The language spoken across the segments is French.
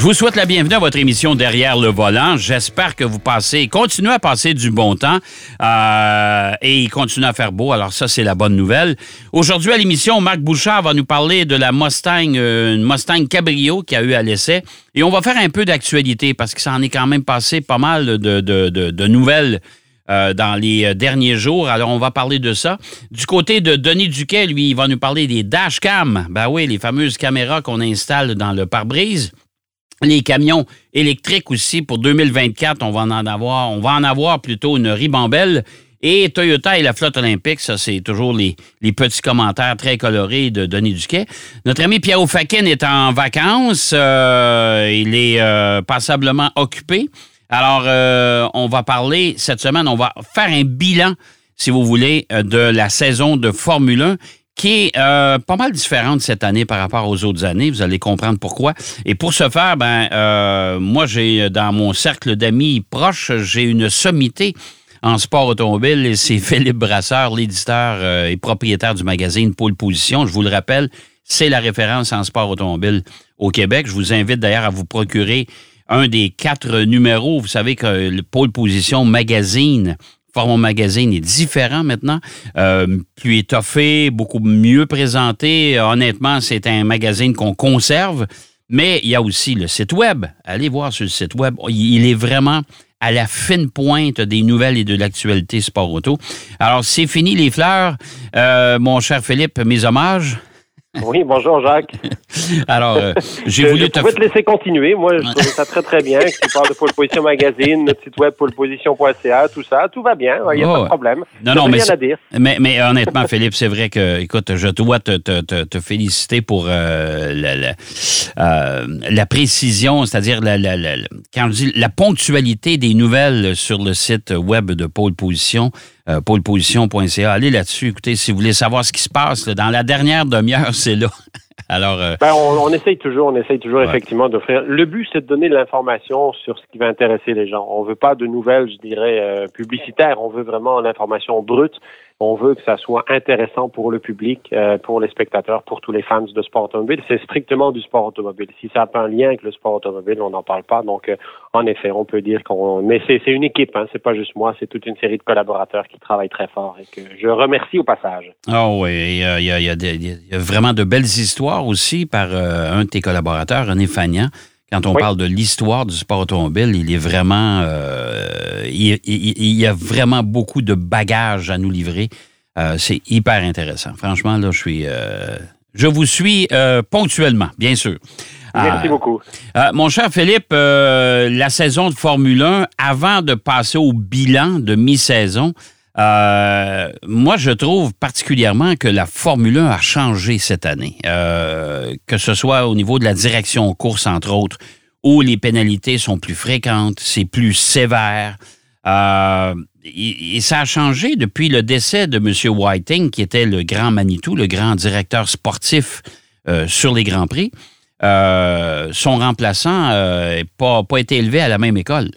Je vous souhaite la bienvenue à votre émission Derrière le volant. J'espère que vous passez, continuez à passer du bon temps euh, et il continue à faire beau. Alors ça, c'est la bonne nouvelle. Aujourd'hui à l'émission, Marc Bouchard va nous parler de la Mustang, euh, une Mustang Cabrio qui a eu à l'essai. Et on va faire un peu d'actualité parce que ça en est quand même passé pas mal de, nouvelles euh, dans les derniers jours. Alors, on va parler de ça. Du côté de Denis Duquet, lui, il va nous parler des dashcams. Ben oui, les fameuses caméras qu'on installe dans le pare-brise. Les camions électriques aussi pour 2024, on va en avoir, on va en avoir plutôt une ribambelle. Et Toyota et la flotte olympique, ça, c'est toujours les, petits commentaires très colorés de Denis Duquet. Notre ami Pierre Fakin est en vacances. Euh, il est euh, passablement occupé. Alors, euh, on va parler cette semaine, on va faire un bilan, si vous voulez, de la saison de Formule 1 qui est euh, pas mal différente cette année par rapport aux autres années. Vous allez comprendre pourquoi. Et pour ce faire, ben, euh, moi, j'ai dans mon cercle d'amis proches, j'ai une sommité en sport automobile et c'est Philippe Brasseur, l'éditeur euh, et propriétaire du magazine Pôle Position. Je vous le rappelle, c'est la référence en sport automobile au Québec. Je vous invite d'ailleurs à vous procurer un des quatre numéros. Vous savez que le Pôle Position Magazine format magazine est différent maintenant, euh, plus étoffé, beaucoup mieux présenté. Honnêtement, c'est un magazine qu'on conserve, mais il y a aussi le site web. Allez voir sur le site web. Il est vraiment à la fine pointe des nouvelles et de l'actualité sport auto. Alors, c'est fini les fleurs. Euh, mon cher Philippe, mes hommages. Oui, bonjour Jacques. Alors, euh, j'ai voulu te... te laisser continuer. Moi, je trouve ça très, très bien. Tu parles de Pole Position Magazine, notre site web poleposition.ca, tout ça. Tout va bien. Il n'y a pas de problème. Non, non, mais, rien à dire. Mais, mais honnêtement, Philippe, c'est vrai que, écoute, je dois te, te, te, féliciter pour euh, la, la, euh, la, précision, c'est-à-dire la, la, quand je dis la ponctualité des nouvelles sur le site web de Pole Position. Euh, poleposition.ca. Allez là-dessus. Écoutez, si vous voulez savoir ce qui se passe, dans la dernière demi-heure, c'est là. Alors, euh, ben, on, essaye toujours, on essaye toujours effectivement d'offrir. Le but, c'est de donner de l'information sur ce qui va intéresser les gens. On veut pas de nouvelles, je dirais, euh, publicitaires. On veut vraiment l'information brute on veut que ça soit intéressant pour le public, euh, pour les spectateurs, pour tous les fans de sport automobile. C'est strictement du sport automobile. Si ça n'a pas un lien avec le sport automobile, on n'en parle pas. Donc, euh, en effet, on peut dire qu'on. Mais c'est une équipe, hein, c'est pas juste moi, c'est toute une série de collaborateurs qui travaillent très fort et que je remercie au passage. Ah oui, il y a, vraiment de belles histoires aussi par euh, un de tes collaborateurs, René Fagnan. Quand on parle de l'histoire du sport automobile, il est vraiment, euh, il, y a vraiment beaucoup de bagages à nous livrer. Euh, c'est hyper intéressant. Franchement, là, je suis, euh, je vous suis ponctuellement, bien sûr. Merci beaucoup. mon cher Philippe, la saison de Formule 1, avant de passer au bilan de mi-saison, euh, moi, je trouve particulièrement que la Formule 1 a changé cette année, euh, que ce soit au niveau de la direction course, entre autres, où les pénalités sont plus fréquentes, c'est plus sévère. Euh, et, ça a changé depuis le décès de M. Whiting, qui était le grand Manitou, le grand directeur sportif sur les Grands Prix. son remplaçant n'a pas, pas été élevé à la même école.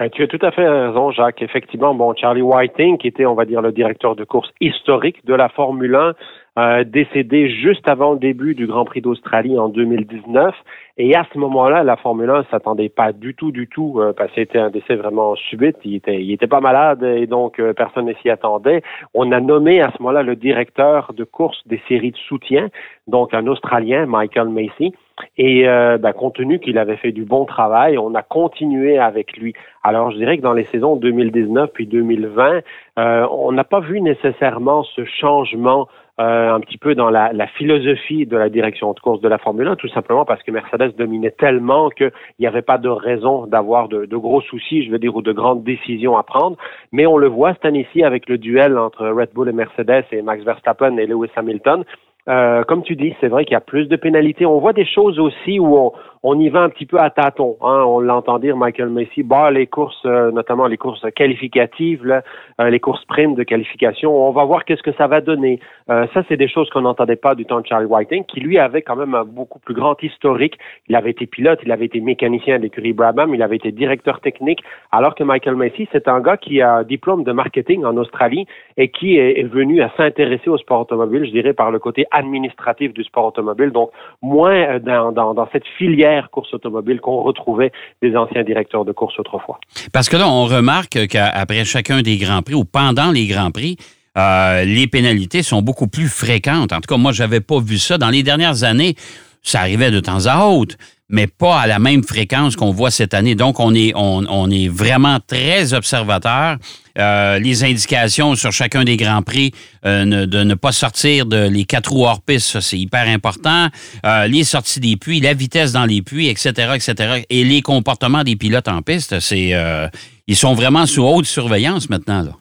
Euh, tu as tout à fait raison, Jacques. Effectivement, bon, Charlie Whiting, qui était, on va dire, le directeur de course historique de la Formule 1, euh, décédé juste avant le début du Grand Prix d'Australie en 2019. Et à ce moment-là, la Formule 1 s'attendait pas du tout, du tout, euh, parce que c'était un décès vraiment subite. Il était, il était pas malade et donc euh, personne ne s'y attendait. On a nommé à ce moment-là le directeur de course des séries de soutien, donc un Australien, Michael Macy. Et euh, ben, compte tenu qu'il avait fait du bon travail, on a continué avec lui. Alors je dirais que dans les saisons 2019 puis 2020, on n'a pas vu nécessairement ce changement euh, un petit peu dans la, la, philosophie de la direction de course de la Formule 1, tout simplement parce que Mercedes dominait tellement qu'il n'y avait pas de raison d'avoir de, de, gros soucis, je veux dire, ou de grandes décisions à prendre. Mais on le voit cette année-ci avec le duel entre Red Bull et Mercedes et Max Verstappen et Lewis Hamilton. Euh, comme tu dis, c'est vrai qu'il y a plus de pénalités. On voit des choses aussi où on, on y va un petit peu à tâtons. Hein. On l'entend dire, Michael Macy, bah, les courses, euh, notamment les courses qualificatives, euh, les courses primes de qualification, on va voir qu'est-ce que ça va donner. Euh, ça, c'est des choses qu'on n'entendait pas du temps de Charlie Whiting, qui lui avait quand même un beaucoup plus grand historique. Il avait été pilote, il avait été mécanicien de l'écurie Brabham, il avait été directeur technique, alors que Michael Macy, c'est un gars qui a un diplôme de marketing en Australie et qui est, venu à s'intéresser au sport automobile, je dirais, par le côté administratif du sport automobile, donc moins dans, dans cette filière course automobile qu'on retrouvait des anciens directeurs de course autrefois. Parce que là, on remarque qu'après chacun des Grands Prix ou pendant les Grands Prix, euh, les pénalités sont beaucoup plus fréquentes. En tout cas, moi, j'avais pas vu ça. Dans les dernières années, ça arrivait de temps à autre, mais pas à la même fréquence qu'on voit cette année. Donc, on est, on, est vraiment très observateur. Euh, les indications sur chacun des grands prix euh, de ne pas sortir de les quatre roues hors piste, c'est hyper important. les sorties des puits, la vitesse dans les puits, etc., etc. Et les comportements des pilotes en piste, c'est ils sont vraiment sous haute surveillance maintenant là.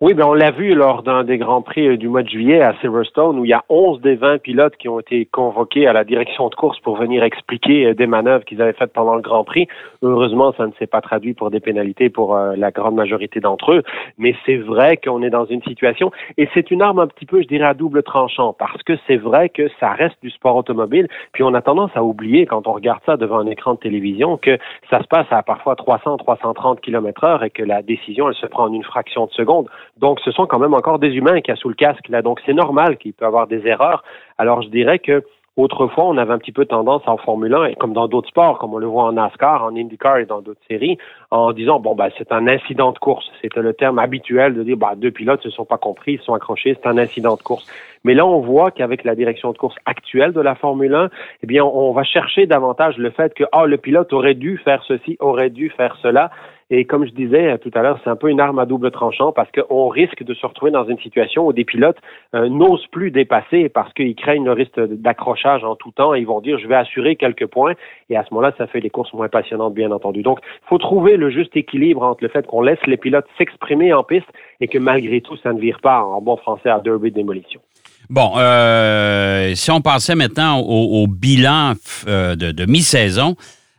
Oui, ben on l'a vu lors d'un des Grands Prix euh, du mois de juillet à Silverstone, où il y a 11 des 20 pilotes qui ont été convoqués à la direction de course pour venir expliquer euh, des manœuvres qu'ils avaient faites pendant le Grand Prix. Heureusement, ça ne s'est pas traduit pour des pénalités pour euh, la grande majorité d'entre eux, mais c'est vrai qu'on est dans une situation, et c'est une arme un petit peu, je dirais, à double tranchant, parce que c'est vrai que ça reste du sport automobile, puis on a tendance à oublier, quand on regarde ça devant un écran de télévision, que ça se passe à parfois 300, 330 km heure et que la décision, elle se prend en une fraction de seconde. Donc, ce sont quand même encore des humains qui a sous le casque là. Donc, c'est normal qu'il peut avoir des erreurs. Alors, je dirais que Autrefois, on avait un petit peu tendance en Formule 1, et comme dans d'autres sports, comme on le voit en NASCAR, en IndyCar et dans d'autres séries, en disant, bon, ben, c'est un incident de course. C'était le terme habituel de dire, bah, deux pilotes se sont pas compris, ils sont accrochés, c'est un incident de course. Mais là, on voit qu'avec la direction de course actuelle de la Formule 1, eh bien, on va chercher davantage le fait que, ah, le pilote aurait dû faire ceci, aurait dû faire cela. Et comme je disais euh, tout à l'heure, c'est un peu une arme à double tranchant parce qu'on risque de se retrouver dans une situation où des pilotes euh, n'osent plus dépasser parce qu'ils craignent le risque d'accrochage en tout temps et ils vont dire je vais assurer quelques points et à ce moment-là, ça fait des courses moins passionnantes, bien entendu. Donc, il faut trouver le juste équilibre entre le fait qu'on laisse les pilotes s'exprimer en piste et que malgré tout, ça ne vire pas en bon français à derby de démolition. Bon, euh, si on passait maintenant au, bilan de, de mi-saison,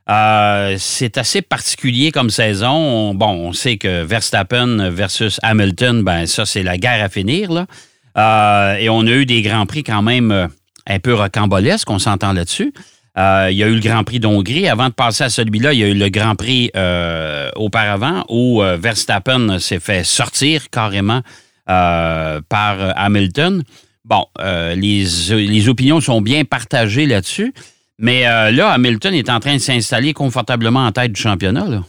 euh, c'est assez particulier comme saison. bon, on sait que Verstappen versus Hamilton, ben ça, c'est la guerre à finir. Là. Euh, et on a eu des grands prix quand même euh, un peu rocambolesques, on s'entend là-dessus. il y a eu le Grand Prix d'Hongrie. Avant de passer à celui-là, il y a eu le Grand Prix auparavant où Verstappen s'est fait sortir carrément par Hamilton. Bon, les, les opinions sont bien partagées là-dessus. Mais euh, là, Hamilton est en train de s'installer confortablement en tête du championnat. Là.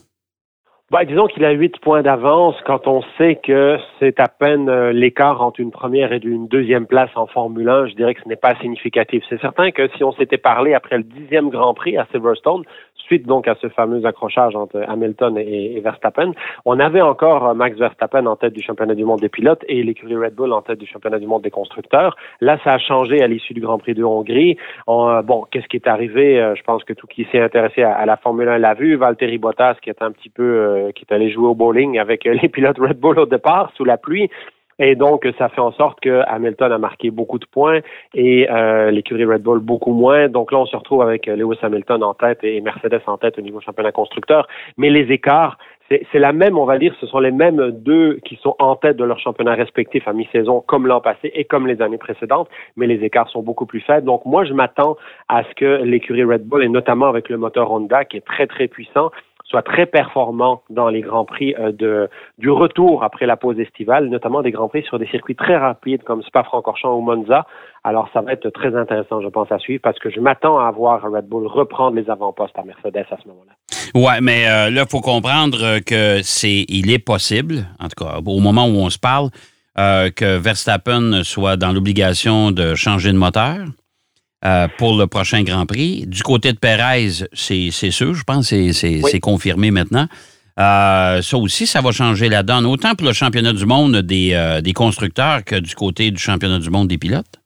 Ben, disons qu'il a huit points d'avance quand on sait que c'est à peine euh, l'écart entre une première et une deuxième place en Formule 1. Je dirais que ce n'est pas significatif. C'est certain que si on s'était parlé après le dixième Grand Prix à Silverstone, suite donc à ce fameux accrochage entre Hamilton et, Verstappen, on avait encore euh, Max Verstappen en tête du championnat du monde des pilotes et l'écurie Red Bull en tête du championnat du monde des constructeurs. Là, ça a changé à l'issue du Grand Prix de Hongrie. Euh, bon, qu'est-ce qui est arrivé? Je pense que tout qui s'est intéressé à, la Formule 1 l'a vu. Valtteri Bottas, qui est un petit peu, qui est allé jouer au bowling avec les pilotes Red Bull au départ sous la pluie. Et donc, ça fait en sorte que Hamilton a marqué beaucoup de points et euh, l'écurie Red Bull beaucoup moins. Donc là, on se retrouve avec Lewis Hamilton en tête et Mercedes en tête au niveau championnat constructeur. Mais les écarts, c'est la même, on va dire, ce sont les mêmes deux qui sont en tête de leur championnat respectif à mi-saison, comme l'an passé et comme les années précédentes, mais les écarts sont beaucoup plus faibles. Donc moi, je m'attends à ce que l'écurie Red Bull, et notamment avec le moteur Honda, qui est très, très puissant, soit très performant dans les grands prix euh, du retour après la pause estivale, notamment des grands prix sur des circuits très rapides comme Spa-Francorchamps ou Monza. Alors, ça va être très intéressant, je pense, à suivre parce que je m'attends à voir Red Bull reprendre les avant-postes à Mercedes à ce moment-là. Ouais, mais euh, là, il faut comprendre que c'est, il est possible, en tout cas, au moment où on se parle, euh, que Verstappen soit dans l'obligation de changer de moteur. Euh, pour le prochain Grand Prix. Du côté de Perez, c'est sûr, je pense, c'est confirmé maintenant. Euh, ça aussi, ça va changer la donne, autant pour le championnat du monde des, euh, des constructeurs que du côté du championnat du monde des pilotes.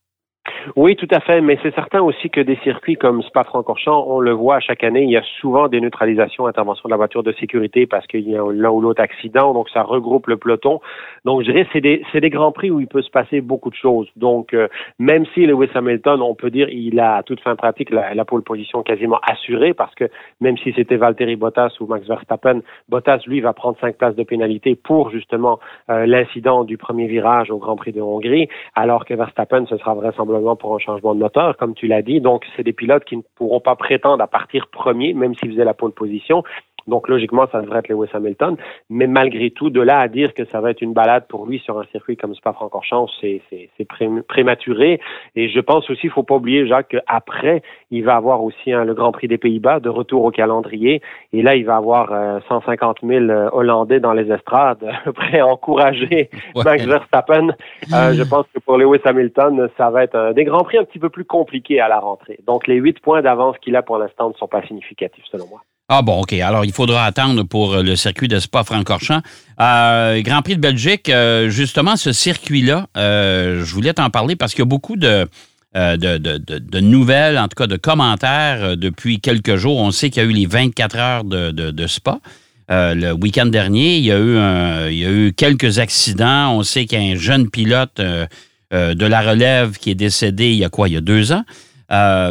Oui, tout à fait, mais c'est certain aussi que des circuits comme Spa-Francorchamps, on le voit chaque année, il y a souvent des neutralisations, interventions de la voiture de sécurité parce qu'il y a l'un ou l'autre accident, donc ça regroupe le peloton. Donc, je dirais, c'est des, c'est des grands prix où il peut se passer beaucoup de choses. Donc, euh, même si Lewis Hamilton, on peut dire, il a à toute fin pratique la, la pole position quasiment assurée parce que même si c'était Valtteri Bottas ou Max Verstappen, Bottas, lui, va prendre cinq places de pénalité pour justement euh, l'incident du premier virage au Grand Prix de Hongrie, alors que Verstappen, ce sera vraisemblablement pour un changement de moteur, comme tu l'as dit. Donc, c'est des pilotes qui ne pourront pas prétendre à partir premier, même s'ils faisaient la pole position. Donc, logiquement, ça devrait être Lewis Hamilton. Mais malgré tout, de là à dire que ça va être une balade pour lui sur un circuit comme Spa-Francorchamps, c'est, c'est, c'est prématuré. Et je pense aussi, il faut pas oublier, Jacques, qu'après, il va avoir aussi hein, le Grand Prix des Pays-Bas de retour au calendrier. Et là, il va avoir 150 000 euh, Hollandais dans les estrades, prêts à encourager Max Verstappen. Euh, je pense que pour Lewis Hamilton, ça va être des Grands Prix un petit peu plus compliqués à la rentrée. Donc, les huit points d'avance qu'il a pour l'instant ne sont pas significatifs, selon moi. Ah bon, OK. Alors, il faudra attendre pour euh, le circuit de Spa-Francorchamps. Euh, Grand Prix de Belgique, euh, justement, ce circuit-là, euh, je voulais t'en parler parce qu'il y a beaucoup de, de, de, de, nouvelles, en tout cas de commentaires depuis quelques jours. On sait qu'il y a eu les 24 heures de, Spa. le week-end dernier, il y, a eu il y a eu quelques accidents. On sait qu'il y a un jeune pilote de la relève qui est décédé il y a quoi, il y a deux ans,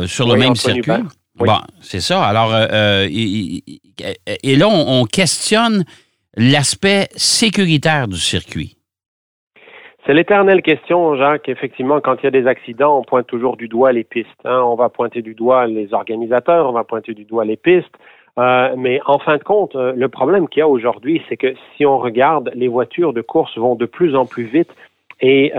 sur le même circuit. Bon, c'est ça. Alors, euh, euh, et, là, on, questionne l'aspect sécuritaire du circuit. C'est l'éternelle question, Jacques. Effectivement, quand il y a des accidents, on pointe toujours du doigt les pistes. Hein. On va pointer du doigt les organisateurs, on va pointer du doigt les pistes. Euh, mais en fin de compte, le problème qu'il y a aujourd'hui, c'est que si on regarde, les voitures de course vont de plus en plus vite et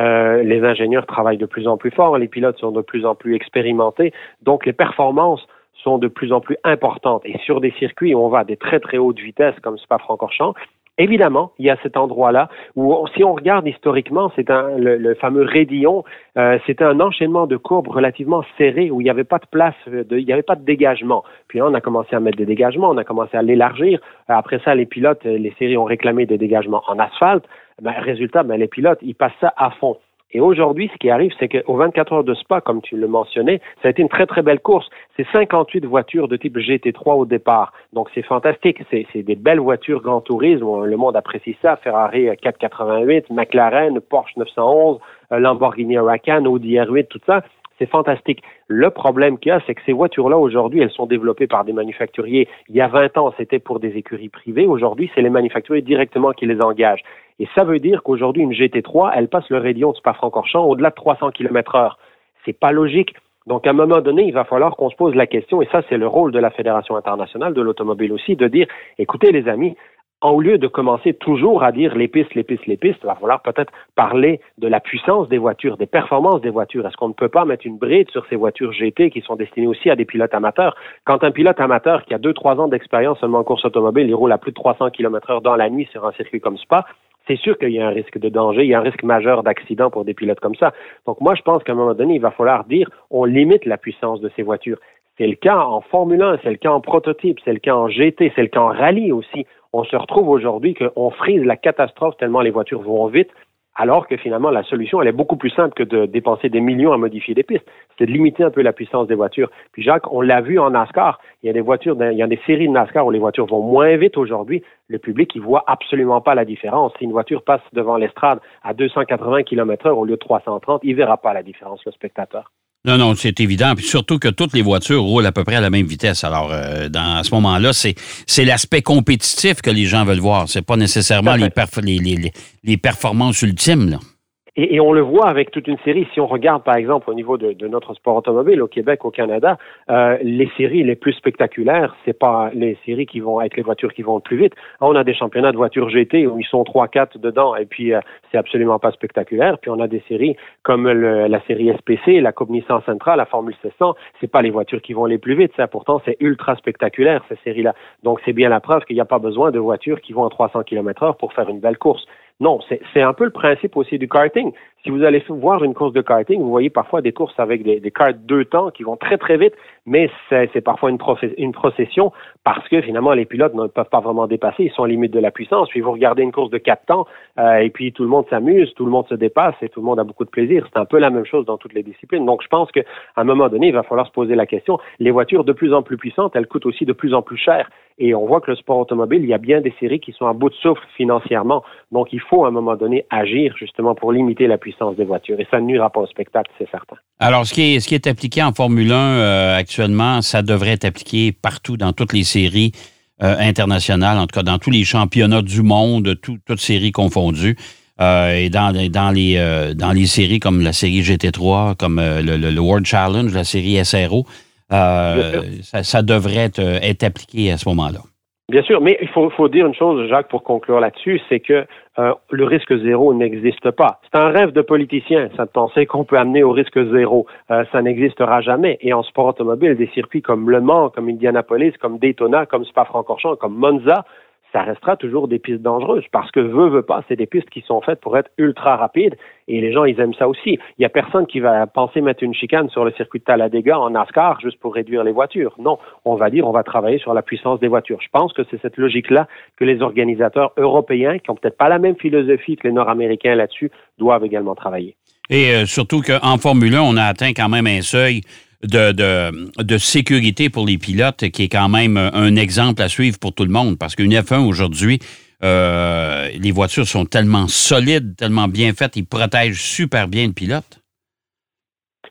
les ingénieurs travaillent de plus en plus fort, les pilotes sont de plus en plus expérimentés. Donc, les performances sont de plus en plus importantes. Et sur des circuits où on va à des très très hautes vitesses comme Spa-Francorchamps, Évidemment, il y a cet endroit-là où, si on regarde historiquement, c'est un le, fameux raidillon, euh, c'était un enchaînement de courbes relativement serré où il n'y avait pas de place, de, il n'y avait pas de dégagement. Puis là, on a commencé à mettre des dégagements, on a commencé à l'élargir. Après ça, les pilotes, les séries ont réclamé des dégagements en asphalte. Ben, résultat, ben, les pilotes, ils passent ça à fond. Et aujourd'hui, ce qui arrive, c'est qu'aux 24 heures de Spa, comme tu le mentionnais, ça a été une très très belle course. C'est 58 voitures de type GT3 au départ. Donc c'est fantastique. C'est des belles voitures grand tourisme. Le monde apprécie ça. Ferrari 488, McLaren, Porsche 911, euh, Lamborghini Huracan, Audi R8, tout ça. C'est fantastique. Le problème qu'il y a, c'est que ces voitures-là, aujourd'hui, elles sont développées par des manufacturiers. Il y a 20 ans, c'était pour des écuries privées. Aujourd'hui, c'est les manufacturiers directement qui les engagent. Et ça veut dire qu'aujourd'hui, une GT3, elle passe le rayon de Spa-Francorchamps au-delà de 300 km heure. C'est pas logique. Donc, à un moment donné, il va falloir qu'on se pose la question, et ça, c'est le rôle de la Fédération internationale de l'automobile aussi, de dire, écoutez, les amis, au lieu de commencer toujours à dire les pistes, les pistes, les pistes, il va falloir peut-être parler de la puissance des voitures, des performances des voitures. Est-ce qu'on ne peut pas mettre une bride sur ces voitures GT qui sont destinées aussi à des pilotes amateurs? Quand un pilote amateur qui a deux, trois ans d'expérience seulement en course automobile, il roule à plus de 300 km heure dans la nuit sur un circuit comme Spa, c'est sûr qu'il y a un risque de danger, il y a un risque majeur d'accident pour des pilotes comme ça. Donc moi, je pense qu'à un moment donné, il va falloir dire, on limite la puissance de ces voitures. C'est le cas en Formule 1, c'est le cas en prototype, c'est le cas en GT, c'est le cas en rallye aussi on se retrouve aujourd'hui qu'on frise la catastrophe tellement les voitures vont vite, alors que finalement la solution elle est beaucoup plus simple que de dépenser des millions à modifier des pistes. C'est de limiter un peu la puissance des voitures. Puis Jacques, on l'a vu en NASCAR, il y a des voitures, il y a des séries de NASCAR où les voitures vont moins vite aujourd'hui. Le public il voit absolument pas la différence. Si une voiture passe devant l'estrade à 280 km/h au lieu de 330, il verra pas la différence le spectateur. Non, non, c'est évident. Puis surtout que toutes les voitures roulent à peu près à la même vitesse. Alors, euh, dans à ce moment-là, c'est, c'est l'aspect compétitif que les gens veulent voir. C'est pas nécessairement les, les, les, les, performances ultimes. Là. Et, et, on le voit avec toute une série. Si on regarde, par exemple, au niveau de, de notre sport automobile au Québec, au Canada, euh, les séries les plus spectaculaires, c'est pas les séries qui vont être les voitures qui vont le plus vite. On a des championnats de voitures GT où ils sont trois, quatre dedans, et puis euh, c'est absolument pas spectaculaire. Puis on a des séries comme le, la série SPC, la Coupe Nissan Central, la Formule 600. C'est pas les voitures qui vont les plus vite. Ça, pourtant, c'est ultra spectaculaire ces séries-là. Donc c'est bien la preuve qu'il n'y a pas besoin de voitures qui vont à 300 km/h pour faire une belle course. Non, c'est un peu le principe aussi du karting. Si vous allez voir une course de karting, vous voyez parfois des courses avec des, des karts deux temps qui vont très très vite, mais c'est parfois une, procession parce que finalement les pilotes ne peuvent pas vraiment dépasser, ils sont à limite de la puissance. Puis vous regardez une course de quatre temps euh, et puis tout le monde s'amuse, tout le monde se dépasse et tout le monde a beaucoup de plaisir. C'est un peu la même chose dans toutes les disciplines. Donc je pense qu'à un moment donné, il va falloir se poser la question. Les voitures de plus en plus puissantes, elles coûtent aussi de plus en plus cher. Et on voit que le sport automobile, il y a bien des séries qui sont à bout de souffle financièrement. Donc, il faut à un moment donné agir justement pour limiter la puissance des voitures. Et ça ne nuira pas au spectacle, c'est certain. Alors, ce qui est, ce qui est appliqué en Formule 1 euh, actuellement, ça devrait être appliqué partout dans toutes les séries euh, internationales, en tout cas dans tous les championnats du monde, toutes séries confondues. Euh, et dans, dans, les, dans les séries comme la série GT3, comme le, le World Challenge, la série SRO. Ça, devrait être, appliqué à ce moment-là. Bien sûr, mais il faut, dire une chose, Jacques, pour conclure là-dessus, c'est que euh, le risque zéro n'existe pas. C'est un rêve de politicien, ça de penser qu'on peut amener au risque zéro. ça n'existera jamais. Et en sport automobile, des circuits comme Le Mans, comme Indianapolis, comme Daytona, comme Spa-Francorchamps, comme Monza, ça restera toujours des pistes dangereuses parce que veut, veut pas, c'est des pistes qui sont faites pour être ultra rapides et les gens, ils aiment ça aussi. Il y a personne qui va penser mettre une chicane sur le circuit de Talladega en NASCAR juste pour réduire les voitures. Non, on va dire, on va travailler sur la puissance des voitures. Je pense que c'est cette logique-là que les organisateurs européens, qui ont peut-être pas la même philosophie que les Nord-Américains là-dessus, doivent également travailler. Et euh, surtout qu'en Formule 1, on a atteint quand même un seuil de, de, sécurité pour les pilotes, qui est quand même un exemple à suivre pour tout le monde. Parce qu'une F1 aujourd'hui, euh, les voitures sont tellement solides, tellement bien faites, ils protègent super bien le pilote.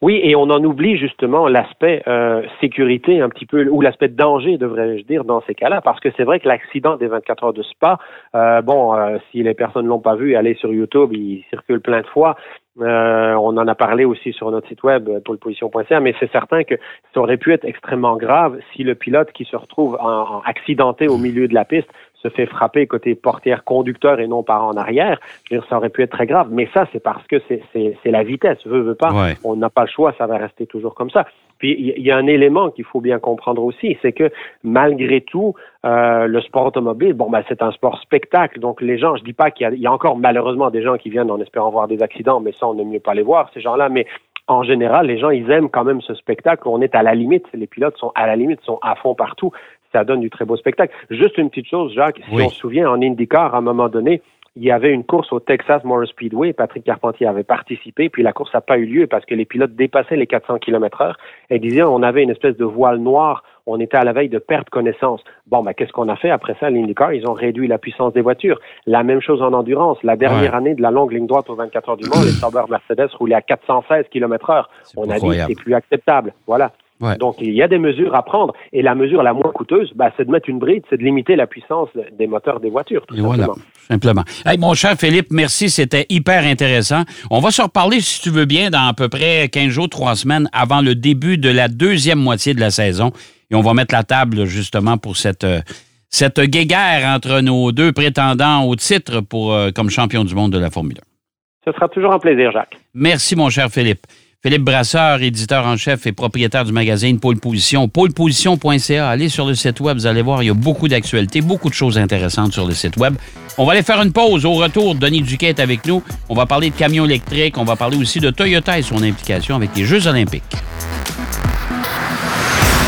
Oui, et on en oublie justement l'aspect euh, sécurité un petit peu, ou l'aspect danger, devrais-je dire, dans ces cas-là, parce que c'est vrai que l'accident des 24 heures de Spa, euh, bon, si les personnes ne l'ont pas vu, allez sur YouTube, il circule plein de fois. Euh, on en a parlé aussi sur notre site web poleposition.ca, mais c'est certain que ça aurait pu être extrêmement grave si le pilote qui se retrouve en, accidenté au milieu de la piste se fait frapper côté portière conducteur et non par en arrière. dire, ça aurait pu être très grave, mais ça c'est parce que c'est la vitesse, veut veut pas. On n'a pas le choix, ça va rester toujours comme ça. Puis il y a un élément qu'il faut bien comprendre aussi, c'est que malgré tout, euh, le sport automobile, bon, ben, c'est un sport spectacle. Donc les gens, je dis pas qu'il y, y, a encore malheureusement des gens qui viennent en espérant voir des accidents, mais ça, on n'aime mieux pas les voir, ces gens-là. Mais en général, les gens, ils aiment quand même ce spectacle. On est à la limite. Les pilotes sont à la limite, sont à fond partout. Ça donne du très beau spectacle. Juste une petite chose, Jacques, si on se souvient, en IndyCar, à un moment donné, il y avait une course au Texas Motor Speedway. Patrick Carpentier avait participé, puis la course n'a pas eu lieu parce que les pilotes dépassaient les 400 km heure et disaient on avait une espèce de voile noir. On était à la veille de perdre connaissance. Bon, ben, qu'est-ce qu'on a fait après ça l'IndyCar? Ils ont réduit la puissance des voitures. La même chose en endurance. La dernière année de la longue ligne droite aux 24 heures du Mans, les Sauber Mercedes roulaient à 416 km heure. On a dit c'est plus acceptable. Voilà. Donc, il y a des mesures à prendre. Et la mesure la moins coûteuse, bah, c'est de mettre une bride, c'est de limiter la puissance des moteurs des voitures. Tout simplement. voilà, simplement. Hey, mon cher Philippe, merci. C'était hyper intéressant. On va se reparler, si tu veux bien, dans à peu près 15 jours, 3 semaines avant le début de la deuxième moitié de la saison. Et on va mettre la table, justement, pour cette, euh, cette guéguerre entre nos deux prétendants au titre pour, euh, comme champion du monde de la Formule 1. Ce sera toujours un plaisir, Jacques. Merci, mon cher Philippe. Philippe Brasseur, éditeur en chef et propriétaire du magazine Pôle Position. Pôleposition.ca. Allez sur le site web, vous allez voir, il y a beaucoup d'actualités, beaucoup de choses intéressantes sur le site web. On va aller faire une pause. Au retour, Denis Duquet est avec nous. On va parler de camions électriques. On va parler aussi de Toyota et son implication avec les Jeux olympiques.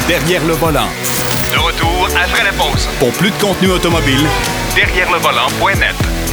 Derrière le volant. De retour après la pause. Pour plus de contenu automobile, derrière le volant.net.